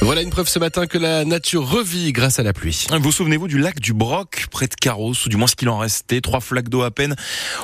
Voilà une preuve ce matin que la nature revit grâce à la pluie. Vous souvenez-vous du lac du Broc, près de Carros, ou du moins ce qu'il en restait, trois flaques d'eau à peine,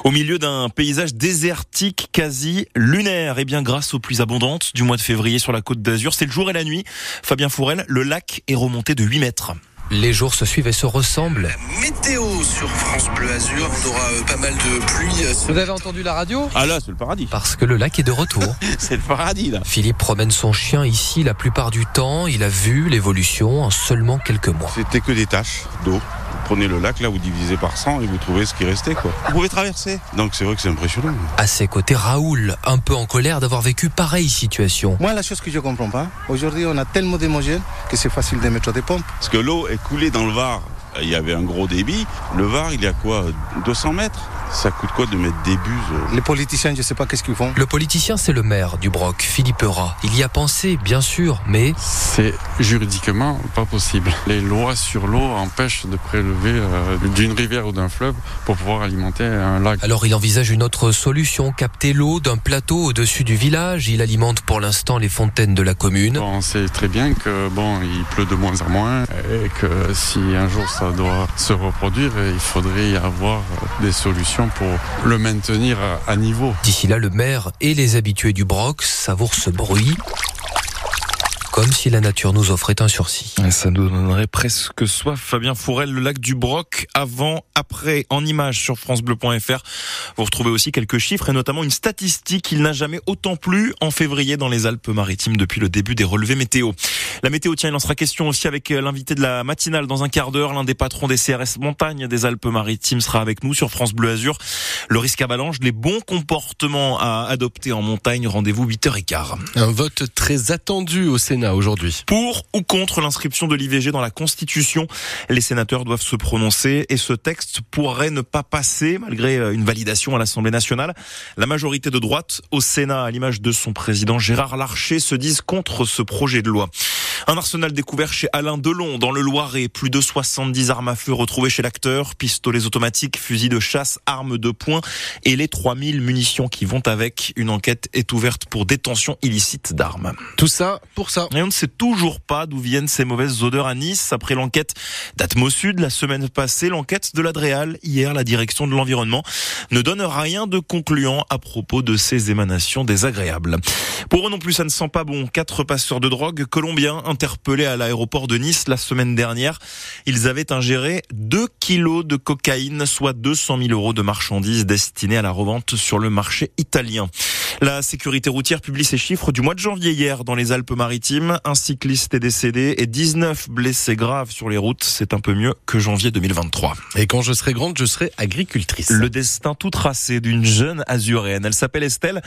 au milieu d'un paysage désertique quasi lunaire. Et eh bien grâce aux pluies abondantes du mois de février sur la côte d'Azur, c'est le jour et la nuit. Fabien Fourel, le lac est remonté de 8 mètres. Les jours se suivent et se ressemblent. météo sur France Bleu Azur, on aura euh, pas mal de pluie. Euh, Vous avez entendu la radio? Ah là, c'est le paradis. Parce que le lac est de retour. c'est le paradis là. Philippe promène son chien ici la plupart du temps. Il a vu l'évolution en seulement quelques mois. C'était que des taches d'eau prenez le lac là, vous divisez par 100 et vous trouvez ce qui restait quoi. Vous pouvez traverser. Donc c'est vrai que c'est impressionnant. À ses côtés, Raoul, un peu en colère d'avoir vécu pareille situation. Moi, la chose que je comprends pas, aujourd'hui on a tellement d'émotions que c'est facile de mettre des pompes. Parce que l'eau est coulée dans le Var. Il y avait un gros débit. Le Var, il y a quoi 200 mètres? Ça coûte quoi de mettre des buses Les politiciens, je ne sais pas qu'est-ce qu'ils font. Le politicien, c'est le maire du Broc, Philippe Rat. Il y a pensé, bien sûr, mais... C'est juridiquement pas possible. Les lois sur l'eau empêchent de prélever euh, d'une rivière ou d'un fleuve pour pouvoir alimenter un lac. Alors il envisage une autre solution, capter l'eau d'un plateau au-dessus du village. Il alimente pour l'instant les fontaines de la commune. on sait très bien que bon, il pleut de moins en moins et que si un jour ça doit se reproduire, il faudrait y avoir des solutions pour le maintenir à niveau. D'ici là, le maire et les habitués du Broc savourent ce bruit comme si la nature nous offrait un sursis. Ça nous donnerait presque soif. Fabien Fourel, le lac du Broc, avant, après, en image sur francebleu.fr. Vous retrouvez aussi quelques chiffres et notamment une statistique. Il n'a jamais autant plu en février dans les Alpes-Maritimes depuis le début des relevés météo. La météo, tiens, il en sera question aussi avec euh, l'invité de la matinale dans un quart d'heure. L'un des patrons des CRS Montagne des Alpes-Maritimes sera avec nous sur France Bleu Azur. Le risque avalanche, les bons comportements à adopter en montagne. Rendez-vous 8h15. Un vote très attendu au Sénat aujourd'hui. Pour ou contre l'inscription de l'IVG dans la Constitution, les sénateurs doivent se prononcer et ce texte pourrait ne pas passer malgré euh, une validation à l'Assemblée nationale. La majorité de droite au Sénat, à l'image de son président Gérard Larcher, se disent contre ce projet de loi. Un arsenal découvert chez Alain Delon dans le Loiret. Plus de 70 armes à feu retrouvées chez l'acteur, pistolets automatiques, fusils de chasse, armes de poing et les 3000 munitions qui vont avec. Une enquête est ouverte pour détention illicite d'armes. Tout ça pour ça. Et on ne sait toujours pas d'où viennent ces mauvaises odeurs à Nice. Après l'enquête d'Atmo Sud la semaine passée, l'enquête de l'Adréal hier, la direction de l'environnement ne donne rien de concluant à propos de ces émanations désagréables. Pour eux non plus, ça ne sent pas bon. Quatre passeurs de drogue colombiens interpellés à l'aéroport de Nice la semaine dernière. Ils avaient ingéré 2 kilos de cocaïne, soit 200 000 euros de marchandises destinées à la revente sur le marché italien. La sécurité routière publie ses chiffres du mois de janvier hier dans les Alpes-Maritimes. Un cycliste est décédé et 19 blessés graves sur les routes. C'est un peu mieux que janvier 2023. Et quand je serai grande, je serai agricultrice. Le destin tout tracé d'une jeune azuréenne. Elle s'appelle Estelle.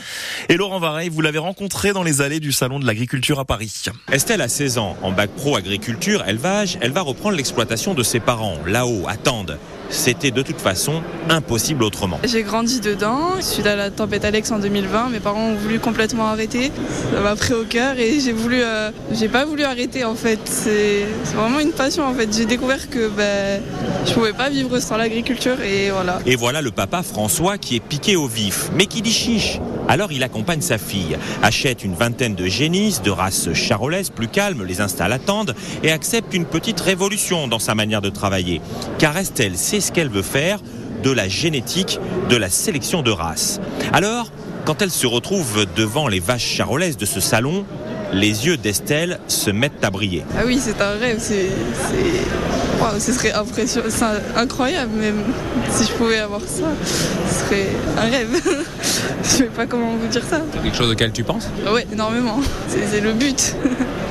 Et Laurent Vareille, vous l'avez rencontrée dans les allées du Salon de l'agriculture à Paris. Estelle a 16 ans. En bac pro agriculture, élevage, elle va reprendre l'exploitation de ses parents, là-haut, à Tende c'était de toute façon impossible autrement. J'ai grandi dedans, suite à la tempête Alex en 2020, mes parents ont voulu complètement arrêter. Ça m'a pris au cœur et j'ai voulu, euh, j'ai pas voulu arrêter en fait. C'est vraiment une passion en fait. J'ai découvert que ben, je pouvais pas vivre sans l'agriculture et voilà. Et voilà le papa François qui est piqué au vif, mais qui dit chiche? Alors il accompagne sa fille, achète une vingtaine de génisses de race charolaise plus calme, les installe à Tende et accepte une petite révolution dans sa manière de travailler. Car Estelle sait ce qu'elle veut faire de la génétique, de la sélection de races. Alors, quand elle se retrouve devant les vaches charolaises de ce salon, les yeux d'Estelle se mettent à briller. Ah oui, c'est un rêve, c'est, ce serait impressionnant, incroyable même. Si je pouvais avoir ça, ce serait un rêve. je sais pas comment vous dire ça. C'est quelque chose auquel tu penses? Oui, énormément. C'est le but.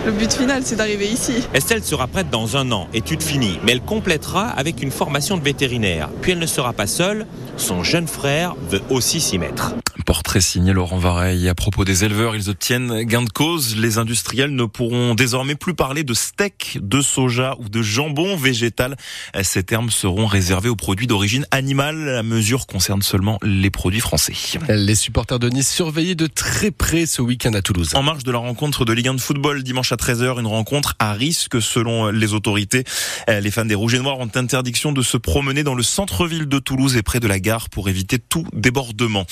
Le but final, c'est d'arriver ici. Estelle sera prête dans un an, études finies, mais elle complétera avec une formation de vétérinaire. Puis elle ne sera pas seule, son jeune frère veut aussi s'y mettre. Portrait signé Laurent Vareille. À propos des éleveurs, ils obtiennent gain de cause. Les industriels ne pourront désormais plus parler de steak, de soja ou de jambon végétal. Ces termes seront réservés aux produits d'origine animale. La mesure concerne seulement les produits français. Les supporters de Nice surveillés de très près ce week-end à Toulouse. En marge de la rencontre de Ligue 1 de football dimanche à 13h, une rencontre à risque selon les autorités. Les fans des Rouges et Noirs ont interdiction de se promener dans le centre-ville de Toulouse et près de la gare pour éviter tout débordement.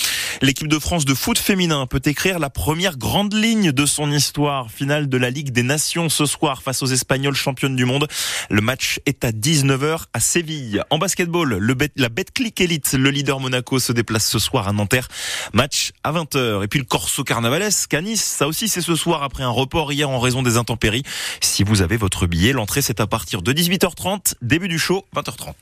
L'équipe de France de foot féminin peut écrire la première grande ligne de son histoire. Finale de la Ligue des Nations ce soir face aux Espagnols championnes du monde. Le match est à 19h à Séville. En basketball, le bet, la Betclic Elite, le leader Monaco, se déplace ce soir à Nanterre. Match à 20h. Et puis le Corso Carnavalesque à Nice, ça aussi c'est ce soir après un report hier en raison des intempéries. Si vous avez votre billet, l'entrée c'est à partir de 18h30, début du show 20h30.